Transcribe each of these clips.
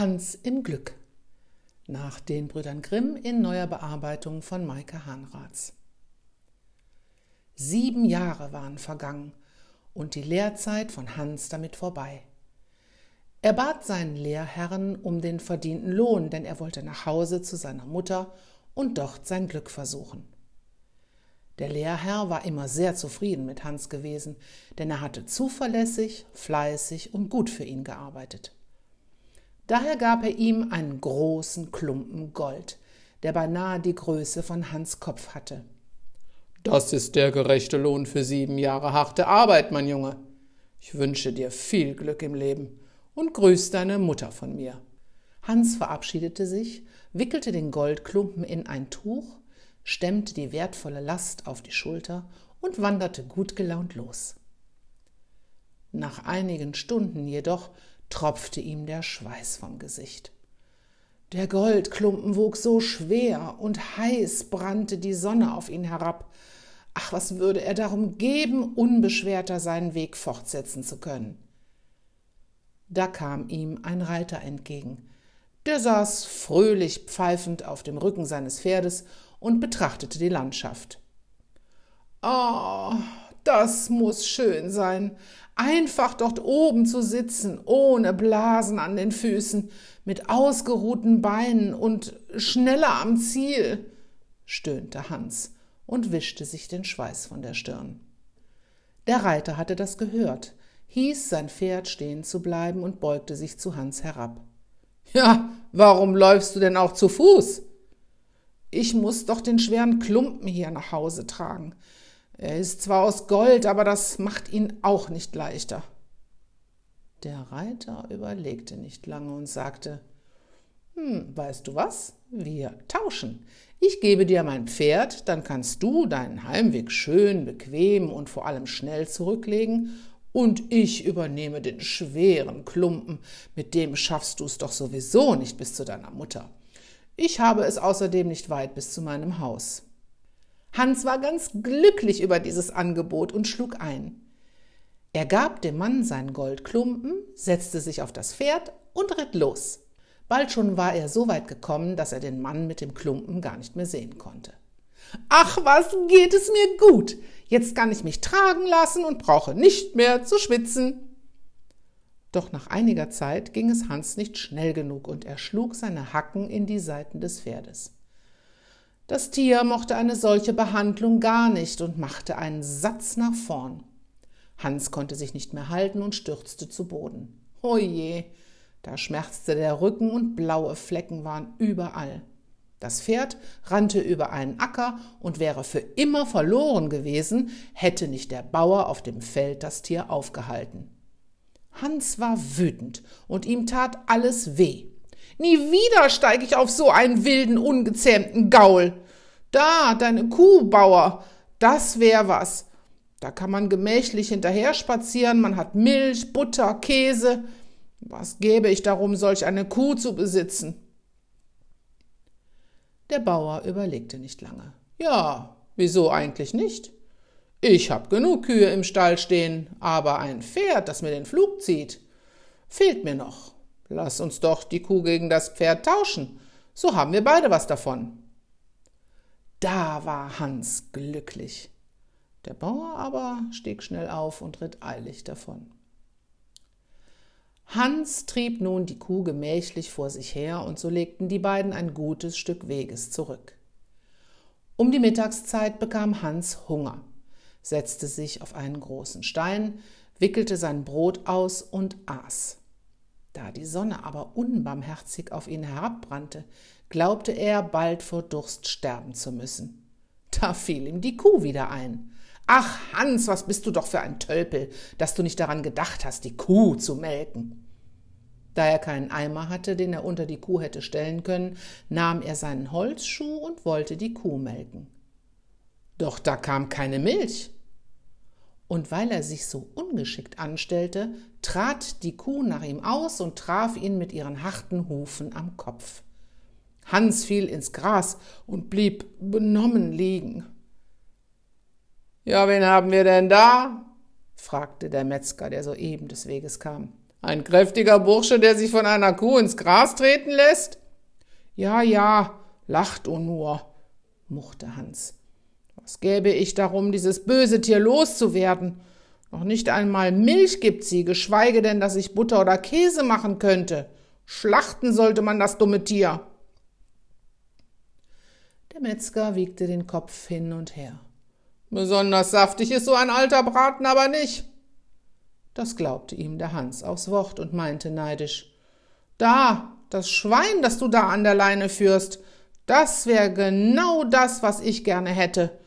Hans im Glück. Nach den Brüdern Grimm in neuer Bearbeitung von Maike Hahnraths. Sieben Jahre waren vergangen und die Lehrzeit von Hans damit vorbei. Er bat seinen Lehrherrn um den verdienten Lohn, denn er wollte nach Hause zu seiner Mutter und dort sein Glück versuchen. Der Lehrherr war immer sehr zufrieden mit Hans gewesen, denn er hatte zuverlässig, fleißig und gut für ihn gearbeitet. Daher gab er ihm einen großen Klumpen Gold, der beinahe die Größe von Hans Kopf hatte. Das ist der gerechte Lohn für sieben Jahre harte Arbeit, mein Junge. Ich wünsche dir viel Glück im Leben und grüß deine Mutter von mir. Hans verabschiedete sich, wickelte den Goldklumpen in ein Tuch, stemmte die wertvolle Last auf die Schulter und wanderte gut gelaunt los. Nach einigen Stunden jedoch tropfte ihm der Schweiß vom Gesicht. Der Goldklumpen wog so schwer und heiß brannte die Sonne auf ihn herab. Ach, was würde er darum geben, unbeschwerter seinen Weg fortsetzen zu können? Da kam ihm ein Reiter entgegen. Der saß fröhlich pfeifend auf dem Rücken seines Pferdes und betrachtete die Landschaft. Ah, oh, das muss schön sein, einfach dort oben zu sitzen, ohne Blasen an den Füßen, mit ausgeruhten Beinen und schneller am Ziel, stöhnte Hans und wischte sich den Schweiß von der Stirn. Der Reiter hatte das gehört, hieß sein Pferd stehen zu bleiben und beugte sich zu Hans herab. Ja, warum läufst du denn auch zu Fuß? Ich muss doch den schweren Klumpen hier nach Hause tragen. Er ist zwar aus Gold, aber das macht ihn auch nicht leichter. Der Reiter überlegte nicht lange und sagte Hm, weißt du was? Wir tauschen. Ich gebe dir mein Pferd, dann kannst du deinen Heimweg schön, bequem und vor allem schnell zurücklegen, und ich übernehme den schweren Klumpen, mit dem schaffst du es doch sowieso nicht bis zu deiner Mutter. Ich habe es außerdem nicht weit bis zu meinem Haus. Hans war ganz glücklich über dieses Angebot und schlug ein. Er gab dem Mann seinen Goldklumpen, setzte sich auf das Pferd und ritt los. Bald schon war er so weit gekommen, dass er den Mann mit dem Klumpen gar nicht mehr sehen konnte. Ach, was geht es mir gut. Jetzt kann ich mich tragen lassen und brauche nicht mehr zu schwitzen. Doch nach einiger Zeit ging es Hans nicht schnell genug und er schlug seine Hacken in die Seiten des Pferdes. Das Tier mochte eine solche Behandlung gar nicht und machte einen Satz nach vorn. Hans konnte sich nicht mehr halten und stürzte zu Boden. Oje, da schmerzte der Rücken und blaue Flecken waren überall. Das Pferd rannte über einen Acker und wäre für immer verloren gewesen, hätte nicht der Bauer auf dem Feld das Tier aufgehalten. Hans war wütend und ihm tat alles weh. Nie wieder steige ich auf so einen wilden, ungezähmten Gaul. Da, deine Kuh, Bauer, das wär was. Da kann man gemächlich hinterher spazieren, man hat Milch, Butter, Käse. Was gäbe ich darum, solch eine Kuh zu besitzen? Der Bauer überlegte nicht lange. Ja, wieso eigentlich nicht? Ich hab genug Kühe im Stall stehen, aber ein Pferd, das mir den Flug zieht, fehlt mir noch. Lass uns doch die Kuh gegen das Pferd tauschen, so haben wir beide was davon. Da war Hans glücklich. Der Bauer aber stieg schnell auf und ritt eilig davon. Hans trieb nun die Kuh gemächlich vor sich her, und so legten die beiden ein gutes Stück Weges zurück. Um die Mittagszeit bekam Hans Hunger, setzte sich auf einen großen Stein, wickelte sein Brot aus und aß. Da die Sonne aber unbarmherzig auf ihn herabbrannte, glaubte er, bald vor Durst sterben zu müssen. Da fiel ihm die Kuh wieder ein. Ach, Hans, was bist du doch für ein Tölpel, dass du nicht daran gedacht hast, die Kuh zu melken. Da er keinen Eimer hatte, den er unter die Kuh hätte stellen können, nahm er seinen Holzschuh und wollte die Kuh melken. Doch da kam keine Milch und weil er sich so ungeschickt anstellte, trat die Kuh nach ihm aus und traf ihn mit ihren harten Hufen am Kopf. Hans fiel ins Gras und blieb benommen liegen. Ja, wen haben wir denn da? fragte der Metzger, der soeben des Weges kam. Ein kräftiger Bursche, der sich von einer Kuh ins Gras treten lässt? Ja, ja, lach du nur, murrte Hans. Was gäbe ich darum, dieses böse Tier loszuwerden? Noch nicht einmal Milch gibt sie, geschweige denn, dass ich Butter oder Käse machen könnte. Schlachten sollte man das dumme Tier. Der Metzger wiegte den Kopf hin und her. Besonders saftig ist so ein alter Braten aber nicht. Das glaubte ihm der Hans aufs Wort und meinte neidisch. Da, das Schwein, das du da an der Leine führst, das wäre genau das, was ich gerne hätte.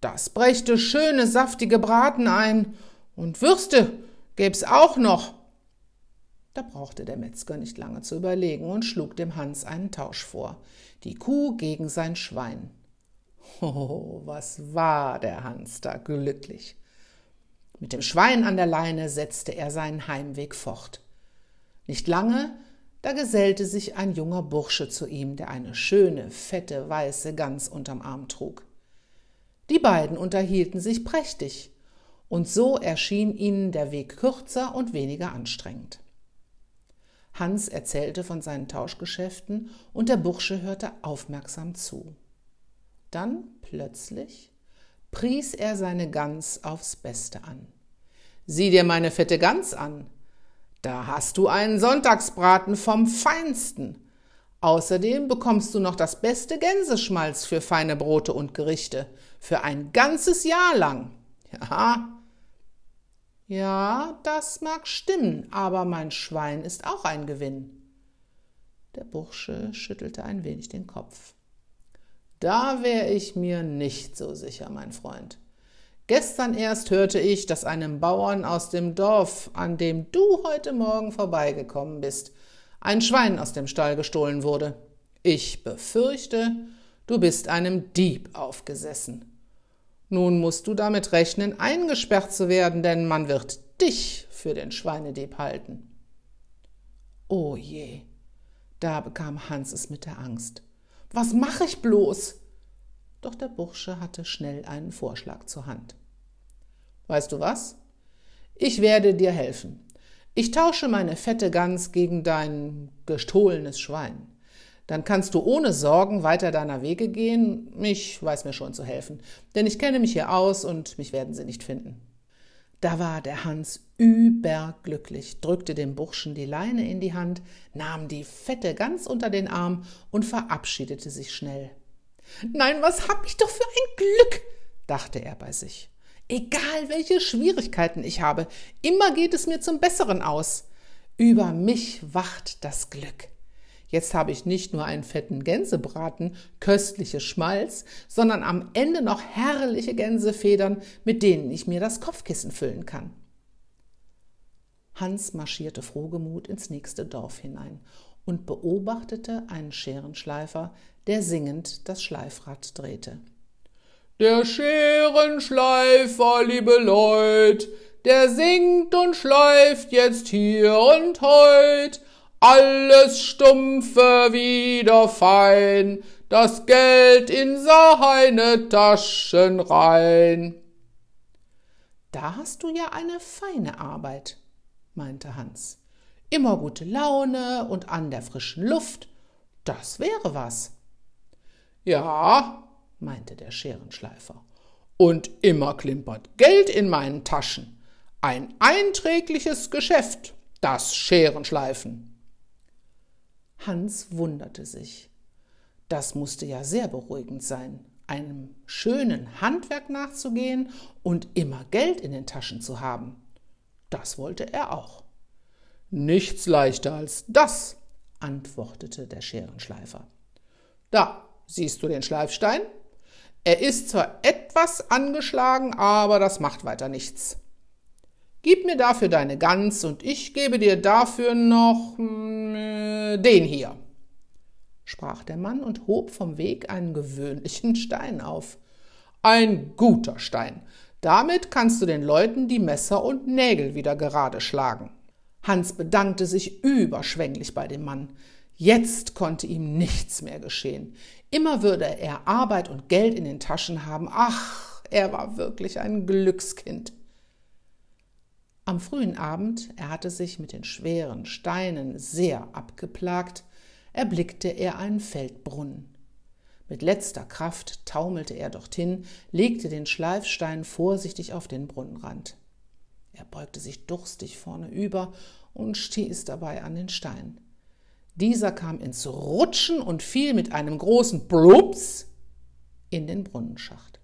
Das brächte schöne, saftige Braten ein. Und Würste gäb's auch noch. Da brauchte der Metzger nicht lange zu überlegen und schlug dem Hans einen Tausch vor. Die Kuh gegen sein Schwein. Oh, was war der Hans da glücklich. Mit dem Schwein an der Leine setzte er seinen Heimweg fort. Nicht lange, da gesellte sich ein junger Bursche zu ihm, der eine schöne, fette, weiße Gans unterm Arm trug. Die beiden unterhielten sich prächtig, und so erschien ihnen der Weg kürzer und weniger anstrengend. Hans erzählte von seinen Tauschgeschäften, und der Bursche hörte aufmerksam zu. Dann plötzlich pries er seine Gans aufs Beste an. Sieh dir meine fette Gans an. Da hast du einen Sonntagsbraten vom Feinsten. Außerdem bekommst du noch das beste Gänseschmalz für feine Brote und Gerichte, für ein ganzes Jahr lang. Ja. Ja, das mag stimmen, aber mein Schwein ist auch ein Gewinn. Der Bursche schüttelte ein wenig den Kopf. Da wäre ich mir nicht so sicher, mein Freund. Gestern erst hörte ich, dass einem Bauern aus dem Dorf, an dem du heute Morgen vorbeigekommen bist, ein Schwein aus dem Stall gestohlen wurde. Ich befürchte, du bist einem Dieb aufgesessen. Nun musst du damit rechnen, eingesperrt zu werden, denn man wird dich für den Schweinedieb halten. O oh je, da bekam Hans es mit der Angst. Was mache ich bloß? Doch der Bursche hatte schnell einen Vorschlag zur Hand. Weißt du was? Ich werde dir helfen. Ich tausche meine fette Gans gegen dein gestohlenes Schwein. Dann kannst du ohne Sorgen weiter deiner Wege gehen. Ich weiß mir schon zu helfen, denn ich kenne mich hier aus und mich werden sie nicht finden. Da war der Hans überglücklich, drückte dem Burschen die Leine in die Hand, nahm die Fette ganz unter den Arm und verabschiedete sich schnell. Nein, was hab ich doch für ein Glück, dachte er bei sich. Egal welche Schwierigkeiten ich habe, immer geht es mir zum Besseren aus. Über mich wacht das Glück. Jetzt habe ich nicht nur einen fetten Gänsebraten, köstliches Schmalz, sondern am Ende noch herrliche Gänsefedern, mit denen ich mir das Kopfkissen füllen kann. Hans marschierte frohgemut ins nächste Dorf hinein und beobachtete einen Scherenschleifer, der singend das Schleifrad drehte. Der Scherenschleifer, liebe Leut, der singt und schleift jetzt hier und heut, alles Stumpfe wieder fein, das Geld in seine Taschen rein. Da hast du ja eine feine Arbeit, meinte Hans. Immer gute Laune und an der frischen Luft, das wäre was. Ja, meinte der Scherenschleifer, und immer klimpert Geld in meinen Taschen. Ein einträgliches Geschäft, das Scherenschleifen. Hans wunderte sich. Das musste ja sehr beruhigend sein, einem schönen Handwerk nachzugehen und immer Geld in den Taschen zu haben. Das wollte er auch. Nichts leichter als das, antwortete der Scherenschleifer. Da, siehst du den Schleifstein? Er ist zwar etwas angeschlagen, aber das macht weiter nichts. Gib mir dafür deine Gans und ich gebe dir dafür noch äh, den hier, sprach der Mann und hob vom Weg einen gewöhnlichen Stein auf. Ein guter Stein. Damit kannst du den Leuten die Messer und Nägel wieder gerade schlagen. Hans bedankte sich überschwänglich bei dem Mann. Jetzt konnte ihm nichts mehr geschehen. Immer würde er Arbeit und Geld in den Taschen haben. Ach, er war wirklich ein Glückskind. Am frühen Abend, er hatte sich mit den schweren Steinen sehr abgeplagt, erblickte er einen Feldbrunnen. Mit letzter Kraft taumelte er dorthin, legte den Schleifstein vorsichtig auf den Brunnenrand. Er beugte sich durstig vorne über und stieß dabei an den Stein. Dieser kam ins Rutschen und fiel mit einem großen Plups in den Brunnenschacht.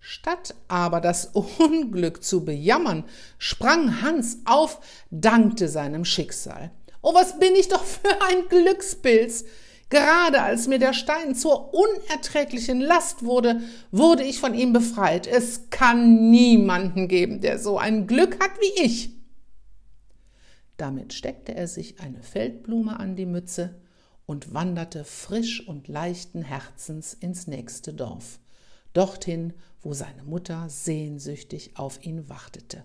Statt aber das Unglück zu bejammern, sprang Hans auf, dankte seinem Schicksal. Oh, was bin ich doch für ein Glückspilz! Gerade als mir der Stein zur unerträglichen Last wurde, wurde ich von ihm befreit. Es kann niemanden geben, der so ein Glück hat wie ich. Damit steckte er sich eine Feldblume an die Mütze und wanderte frisch und leichten Herzens ins nächste Dorf, dorthin, wo seine Mutter sehnsüchtig auf ihn wartete.